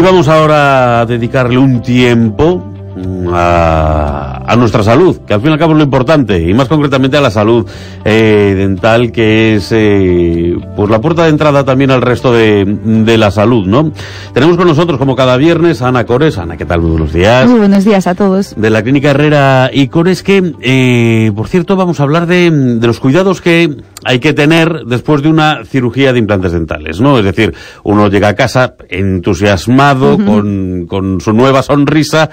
Y vamos ahora a dedicarle un tiempo a, nuestra salud, que al fin y al cabo es lo importante, y más concretamente a la salud eh, dental, que es eh, pues la puerta de entrada también al resto de, de, la salud, ¿no? Tenemos con nosotros, como cada viernes, a Ana Cores. Ana, ¿qué tal? Muy buenos días. Muy buenos días a todos. De la Clínica Herrera y Cores, que, eh, por cierto, vamos a hablar de, de los cuidados que hay que tener después de una cirugía de implantes dentales, ¿no? Es decir, uno llega a casa entusiasmado, con, con su nueva sonrisa,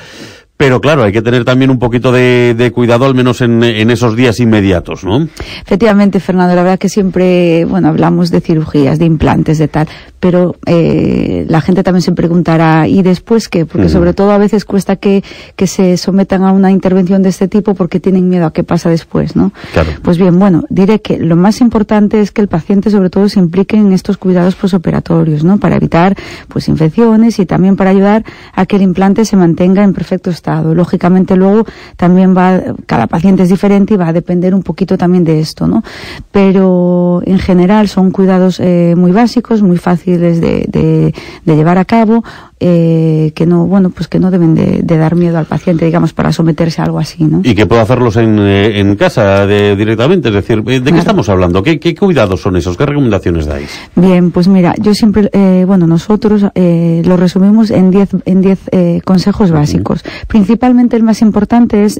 pero claro, hay que tener también un poquito de, cuidado, al menos en, esos días inmediatos, ¿no? Efectivamente, Fernando, la verdad que siempre, bueno, hablamos de cirugías, de implantes, de tal, pero eh, la gente también se preguntará, ¿y después qué? Porque sobre todo a veces cuesta que, que se sometan a una intervención de este tipo porque tienen miedo a qué pasa después, ¿no? Claro. Pues bien, bueno, diré que lo más importante es que el paciente sobre todo se implique en estos cuidados posoperatorios, ¿no? Para evitar, pues, infecciones y también para ayudar a que el implante se mantenga en perfecto estado Lógicamente luego también va, cada paciente es diferente y va a depender un poquito también de esto, ¿no? Pero en general son cuidados eh, muy básicos, muy fáciles de, de, de llevar a cabo eh, que no bueno pues que no deben de, dar miedo al paciente digamos para someterse a algo así no y que pueda hacerlos en, eh, en casa de, directamente. Es decir de qué estamos hablando ¿Qué, ¿Qué, cuidados son esos qué recomendaciones dais bien pues mira yo siempre eh, bueno nosotros eh, lo resumimos en 10 en diez eh, consejos básicos. Principalmente el más importante es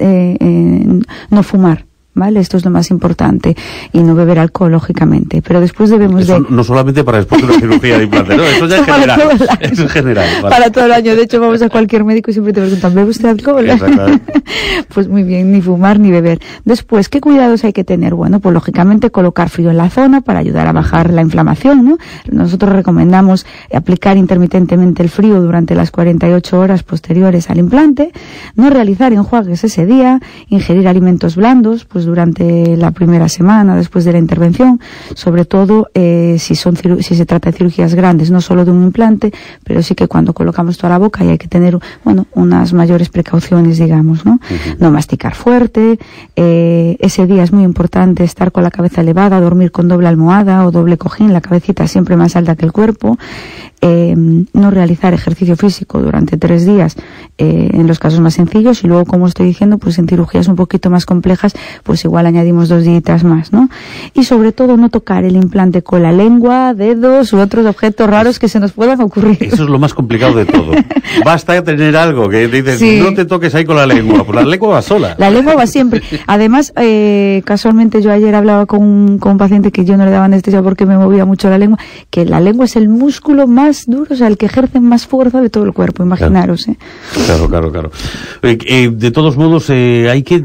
no fumar ¿vale? Esto es lo más importante. Y no beber alcohol, lógicamente. Pero después debemos Eso de... No solamente para después de una cirugía de implante, ¿no? Eso ya es general. Eso es general. Para todo el año. De hecho, vamos a cualquier médico y siempre te preguntan, ¿bebe usted alcohol? pues muy bien, ni fumar ni beber. Después, ¿qué cuidados hay que tener? Bueno, pues lógicamente colocar frío en la zona para ayudar a bajar la inflamación, ¿no? Nosotros recomendamos aplicar intermitentemente el frío durante las 48 horas posteriores al implante, no realizar enjuagues ese día, ingerir alimentos blandos, pues durante la primera semana después de la intervención, sobre todo eh, si, son si se trata de cirugías grandes, no solo de un implante, pero sí que cuando colocamos toda la boca y hay que tener bueno, unas mayores precauciones, digamos, ¿no? No masticar fuerte, eh, ese día es muy importante estar con la cabeza elevada, dormir con doble almohada o doble cojín, la cabecita siempre más alta que el cuerpo, eh, no realizar ejercicio físico durante tres días eh, en los casos más sencillos y luego, como estoy diciendo, pues en cirugías un poquito más complejas, pues igual añadimos dos días más, ¿no? Y sobre todo no tocar el implante con la lengua, dedos u otros objetos raros que se nos puedan ocurrir. Eso es lo más complicado de todo. Basta tener algo que dices, no te toques ahí con la lengua, pues la lengua va sola. La lengua va siempre. Además, eh, casualmente yo ayer hablaba con con un paciente que yo no le daba anestesia porque me movía mucho la lengua, que la lengua es el músculo más más duro, o sea, el que ejerce más fuerza de todo el cuerpo, imaginaros. ¿eh? Claro, claro, claro. Eh, eh, de todos modos, hay que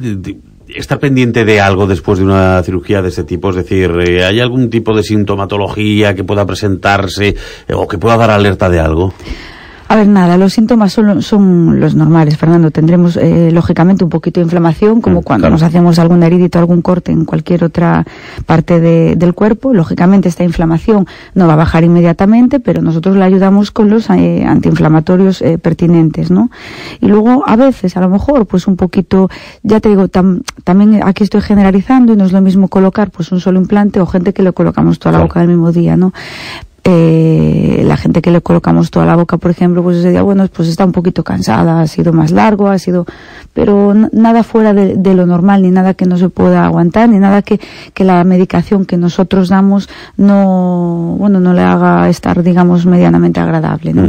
estar pendiente de algo después de una cirugía de este tipo? Es decir, ¿hay algún tipo de sintomatología que pueda presentarse o que pueda dar alerta de algo? A ver, nada, los síntomas son, son los normales, Fernando. Tendremos, eh, lógicamente, un poquito de inflamación, como mm, cuando nos hacemos algún heridito, algún corte en cualquier otra parte del cuerpo. Lógicamente, esta inflamación no va a bajar inmediatamente, pero nosotros la ayudamos con los eh, antiinflamatorios eh, pertinentes, ¿no? Y luego, a veces, a lo mejor, pues un poquito, ya te digo, también aquí estoy generalizando y no es lo mismo colocar pues un solo implante o gente que le colocamos toda la boca del mismo día, ¿no? Eh, la gente que le colocamos toda la boca, por ejemplo, pues ese día, bueno, pues está un poquito cansada, ha sido más largo, ha sido, pero nada fuera de, lo normal, ni nada que no se pueda aguantar, ni nada que, que la medicación que nosotros damos no, bueno, no le haga estar, digamos, medianamente agradable, ¿no?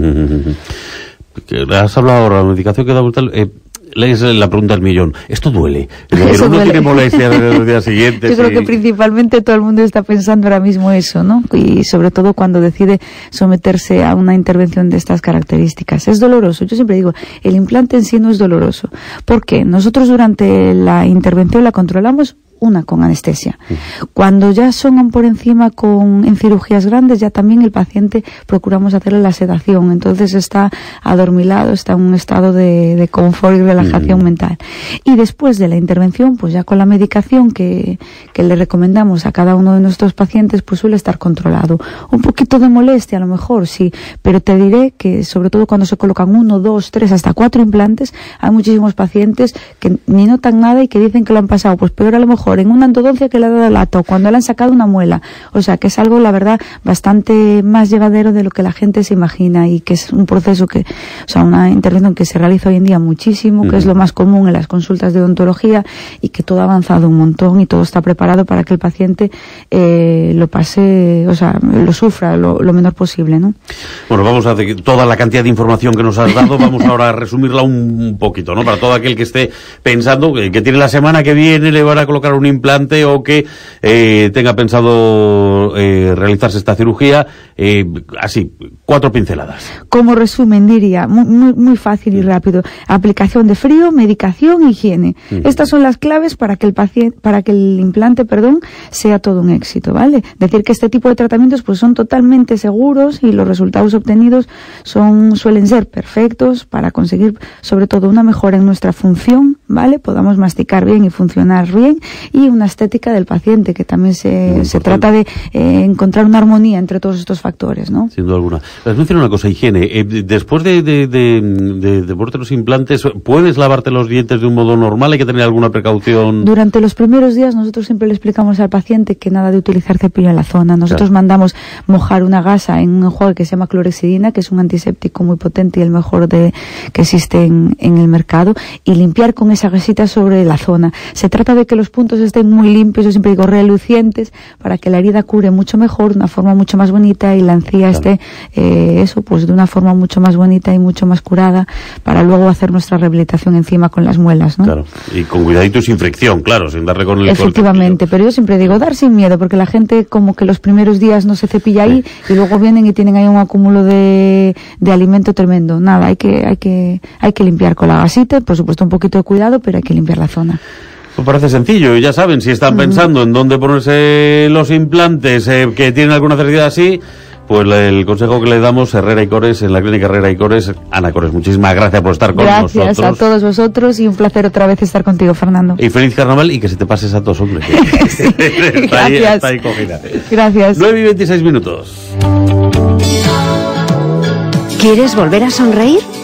Has hablado de la medicación que da brutal, eh, lees la pregunta del millón. ¿Esto duele? Eso uno tiene molestia los días siguientes. Yo creo que principalmente todo el mundo está pensando ahora mismo eso, ¿no? Y sobre todo cuando decide someterse a una intervención de estas características. Es doloroso. Yo siempre digo, el implante en sí no es doloroso. ¿Por qué? Nosotros durante la intervención la controlamos una con anestesia. Cuando ya son por encima con, en cirugías grandes, ya también el paciente procuramos hacerle la sedación. Entonces está adormilado, está en un estado de, de confort y relajación mental. Y después de la intervención, pues ya con la medicación que, que le recomendamos a cada uno de nuestros pacientes, pues suele estar controlado. Un poquito de molestia a lo mejor, sí, pero te diré que sobre todo cuando se colocan uno, dos, tres, hasta cuatro implantes, hay muchísimos pacientes que ni notan nada y que dicen que lo han pasado, pues peor a lo mejor en una endodoncia que le ha dado el ato, cuando le han sacado una muela. O sea, que es algo, la verdad, bastante más llevadero de lo que la gente se imagina y que es un proceso que, o sea, una intervención que se realiza hoy en día muchísimo, que es lo más común en las consultas de odontología y que todo ha avanzado un montón y todo está preparado para que el paciente eh, lo pase, o sea, lo sufra lo, menor posible, ¿no? Bueno, vamos a hacer toda la cantidad de información que nos has dado, vamos ahora a resumirla un, poquito, ¿no? Para todo aquel que esté pensando que, tiene la semana que viene le van a colocar un implante o que eh, tenga pensado eh, realizarse esta cirugía, así, cuatro pinceladas. Como resumen, diría, muy, muy fácil y rápido. Aplicación de frío, medicación, higiene. Estas son las claves para que el paciente, para que el implante, perdón, sea todo un éxito, ¿vale? Decir que este tipo de tratamientos pues son totalmente seguros y los resultados obtenidos son suelen ser perfectos para conseguir sobre todo una mejora en nuestra función, ¿vale? Podamos masticar bien y funcionar bien y una estética del paciente que también se, se trata de eh, encontrar una armonía entre todos estos factores, ¿no? Sin duda alguna. Les menciono una cosa, higiene. Eh, después de, de, de, de, de los implantes, ¿puedes lavarte los dientes de un modo normal? ¿Hay que tener alguna precaución? Durante los primeros días nosotros siempre le explicamos al paciente que nada de utilizar cepillo en la zona. Nosotros mandamos mojar una gasa en un enjuague que se llama clorexidina, que es un antiséptico muy potente y el mejor de, que existe en, en el mercado, y limpiar con esa gasita sobre la zona. Se trata de que los puntos estén muy limpios, yo siempre digo relucientes, para que la herida cure mucho mejor, de una forma mucho más bonita y la encía esté, eh, eso, pues de una forma mucho más bonita y mucho más curada, para luego hacer nuestra rehabilitación encima con las muelas, ¿no? Claro, y con cuidadito sin fricción, claro, sin darle con el Efectivamente, pero yo siempre digo dar sin miedo, porque la gente como que los primeros días no se cepilla ahí y luego vienen y tienen ahí un acúmulo de, de alimento tremendo. Nada, hay que, hay que, hay que limpiar con la gasita, por supuesto un poquito de cuidado, pero hay que limpiar la zona. Pues parece sencillo, ya saben, si están pensando en dónde ponerse los implantes eh, que tienen alguna necesidad así, pues el consejo que le damos Herrera y Cores en la clínica Herrera y Cores, Ana Cores, muchísimas gracias por estar con nosotros. Gracias a todos vosotros y un placer otra vez estar contigo, Fernando. Y feliz carnaval y que se te pases a todos, hombre. gracias. Ahí, Gracias. 9 y 26 minutos. ¿Quieres volver a sonreír?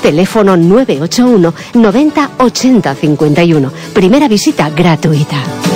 teléfono 981 90 80 51. Primera visita gratuita.